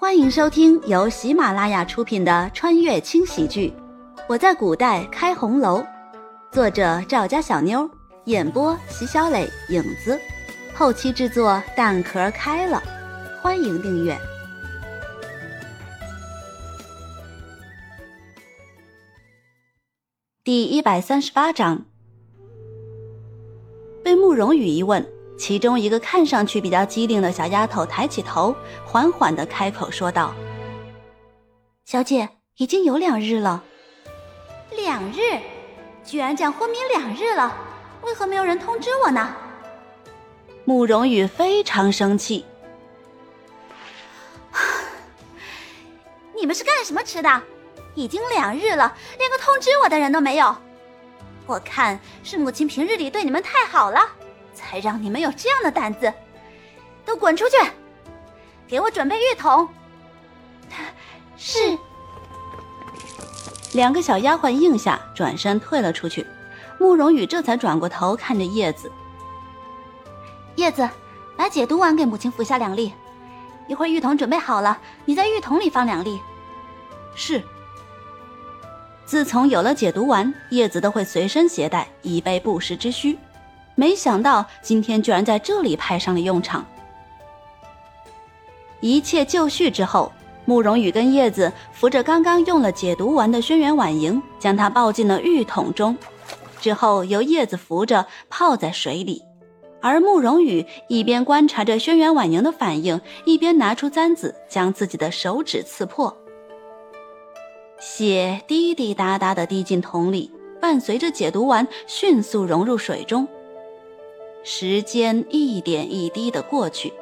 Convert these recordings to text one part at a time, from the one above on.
欢迎收听由喜马拉雅出品的穿越轻喜剧《我在古代开红楼》，作者赵家小妞，演播席小磊、影子，后期制作蛋壳开了。欢迎订阅。第一百三十八章，被慕容羽一问。其中一个看上去比较机灵的小丫头抬起头，缓缓的开口说道：“小姐，已经有两日了。两日，居然这样昏迷两日了，为何没有人通知我呢？”慕容羽非常生气：“你们是干什么吃的？已经两日了，连个通知我的人都没有。我看是母亲平日里对你们太好了。”才让你们有这样的胆子，都滚出去！给我准备浴桶。是。两个小丫鬟应下，转身退了出去。慕容羽这才转过头看着叶子。叶子，把解毒丸给母亲服下两粒。一会儿浴桶准备好了，你在浴桶里放两粒。是。自从有了解毒丸，叶子都会随身携带，以备不时之需。没想到今天居然在这里派上了用场。一切就绪之后，慕容羽跟叶子扶着刚刚用了解毒丸的轩辕婉莹，将她抱进了浴桶中，之后由叶子扶着泡在水里，而慕容羽一边观察着轩辕婉莹的反应，一边拿出簪子将自己的手指刺破，血滴滴答答的滴进桶里，伴随着解毒丸迅速融入水中。时间一点一滴的过去，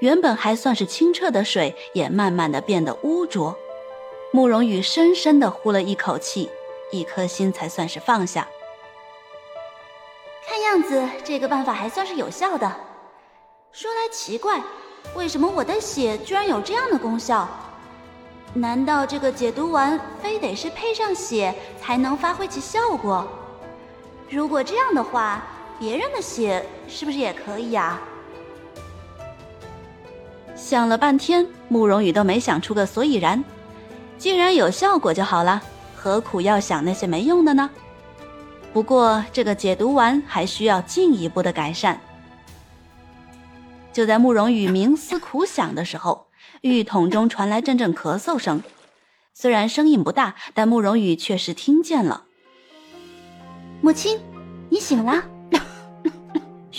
原本还算是清澈的水，也慢慢的变得污浊。慕容羽深深的呼了一口气，一颗心才算是放下。看样子这个办法还算是有效的。说来奇怪，为什么我的血居然有这样的功效？难道这个解毒丸非得是配上血才能发挥其效果？如果这样的话。别人的血是不是也可以呀？想了半天，慕容羽都没想出个所以然。既然有效果就好了，何苦要想那些没用的呢？不过这个解毒丸还需要进一步的改善。就在慕容羽冥思苦想的时候，浴桶中传来阵阵咳嗽声，虽然声音不大，但慕容羽确实听见了。母亲，你醒了。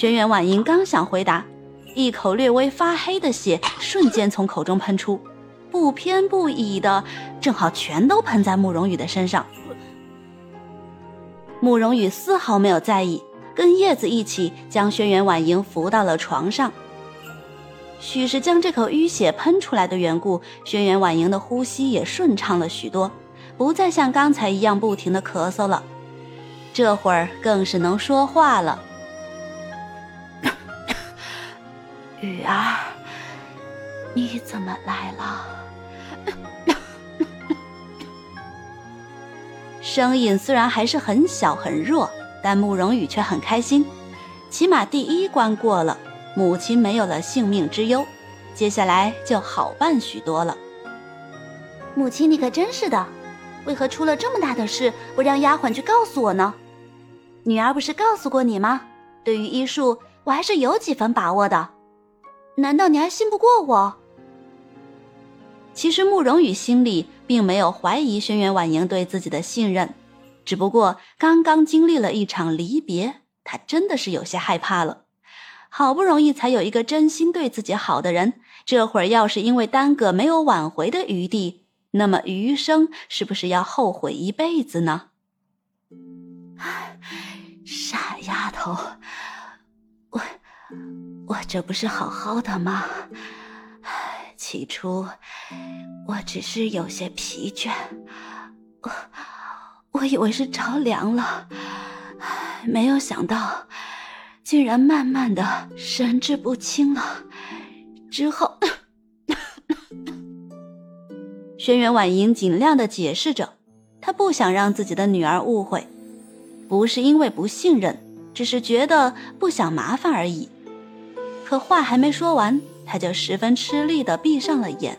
轩辕婉莹刚想回答，一口略微发黑的血瞬间从口中喷出，不偏不倚的，正好全都喷在慕容羽的身上。慕容羽丝毫没有在意，跟叶子一起将轩辕婉莹扶到了床上。许是将这口淤血喷出来的缘故，轩辕婉莹的呼吸也顺畅了许多，不再像刚才一样不停的咳嗽了，这会儿更是能说话了。雨儿，你怎么来了？声音虽然还是很小很弱，但慕容羽却很开心，起码第一关过了，母亲没有了性命之忧，接下来就好办许多了。母亲，你可真是的，为何出了这么大的事，不让丫鬟去告诉我呢？女儿不是告诉过你吗？对于医术，我还是有几分把握的。难道你还信不过我？其实慕容羽心里并没有怀疑轩辕婉莹对自己的信任，只不过刚刚经历了一场离别，他真的是有些害怕了。好不容易才有一个真心对自己好的人，这会儿要是因为耽搁没有挽回的余地，那么余生是不是要后悔一辈子呢？傻丫头，我这不是好好的吗？起初我只是有些疲倦，我我以为是着凉了，没有想到竟然慢慢的神志不清了。之后，轩辕婉莹尽量的解释着，她不想让自己的女儿误会，不是因为不信任，只是觉得不想麻烦而已。可话还没说完，他就十分吃力的闭上了眼，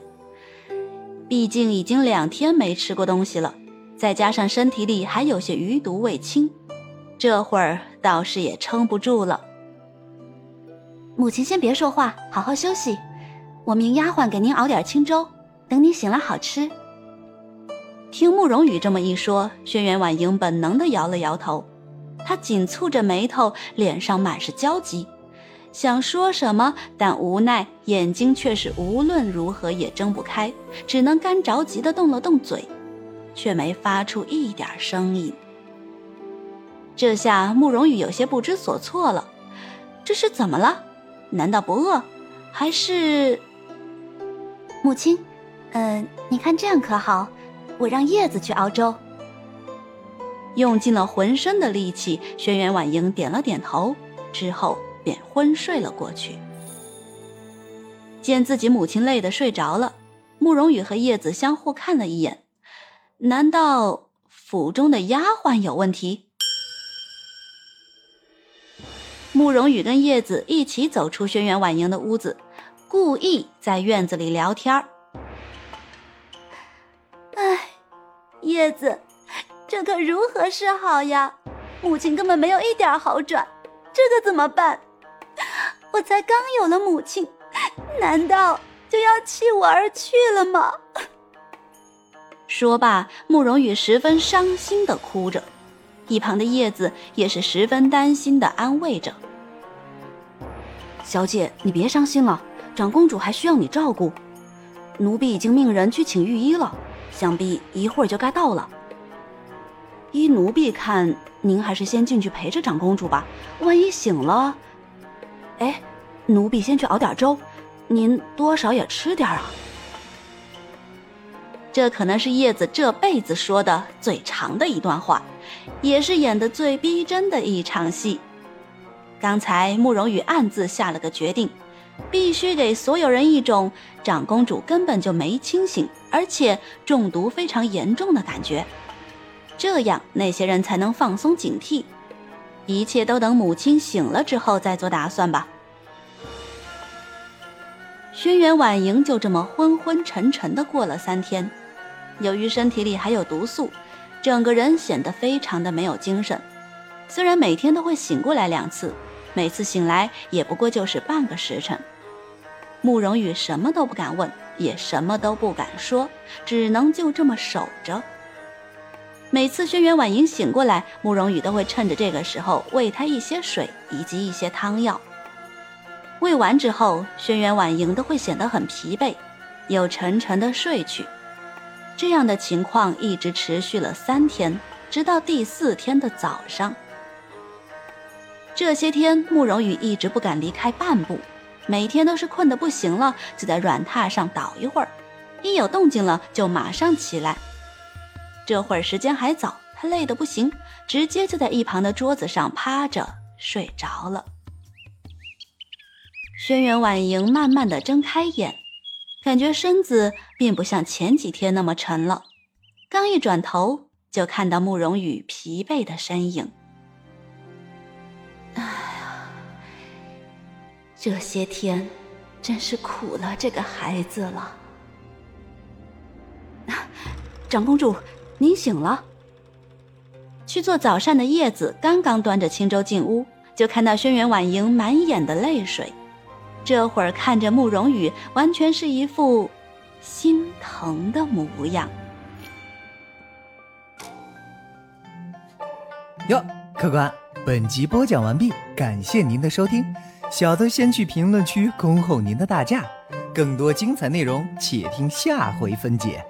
毕竟已经两天没吃过东西了，再加上身体里还有些余毒未清，这会儿倒是也撑不住了。母亲先别说话，好好休息。我命丫鬟给您熬点清粥，等你醒了好吃。听慕容羽这么一说，轩辕婉莹本能的摇了摇头，她紧蹙着眉头，脸上满是焦急，想说什么，但无奈眼睛却是无论如何也睁不开，只能干着急的动了动嘴，却没发出一点声音。这下慕容羽有些不知所措了，这是怎么了？难道不饿，还是？母亲，嗯，你看这样可好？我让叶子去熬粥。用尽了浑身的力气，轩辕婉莹点了点头，之后便昏睡了过去。见自己母亲累得睡着了，慕容羽和叶子相互看了一眼，难道府中的丫鬟有问题？慕容羽跟叶子一起走出轩辕婉莹的屋子，故意在院子里聊天儿。哎，叶子，这可如何是好呀？母亲根本没有一点好转，这可怎么办？我才刚有了母亲，难道就要弃我而去了吗？说罢，慕容羽十分伤心的哭着。一旁的叶子也是十分担心的安慰着：“小姐，你别伤心了，长公主还需要你照顾。奴婢已经命人去请御医了，想必一会儿就该到了。依奴婢看，您还是先进去陪着长公主吧，万一醒了……哎，奴婢先去熬点粥，您多少也吃点啊。”这可能是叶子这辈子说的最长的一段话，也是演的最逼真的一场戏。刚才慕容羽暗自下了个决定，必须给所有人一种长公主根本就没清醒，而且中毒非常严重的感觉，这样那些人才能放松警惕。一切都等母亲醒了之后再做打算吧。轩辕婉莹就这么昏昏沉沉的过了三天。由于身体里还有毒素，整个人显得非常的没有精神。虽然每天都会醒过来两次，每次醒来也不过就是半个时辰。慕容羽什么都不敢问，也什么都不敢说，只能就这么守着。每次轩辕婉莹醒过来，慕容羽都会趁着这个时候喂她一些水以及一些汤药。喂完之后，轩辕婉莹都会显得很疲惫，又沉沉的睡去。这样的情况一直持续了三天，直到第四天的早上。这些天，慕容羽一直不敢离开半步，每天都是困得不行了，就在软榻上倒一会儿，一有动静了就马上起来。这会儿时间还早，他累得不行，直接就在一旁的桌子上趴着睡着了。轩辕婉莹慢慢的睁开眼。感觉身子并不像前几天那么沉了，刚一转头就看到慕容羽疲惫的身影。哎呀，这些天真是苦了这个孩子了。长公主，您醒了。去做早膳的叶子刚刚端着清粥进屋，就看到轩辕婉莹满眼的泪水。这会儿看着慕容羽，完全是一副心疼的模样。哟，客官，本集播讲完毕，感谢您的收听。小的先去评论区恭候您的大驾，更多精彩内容且听下回分解。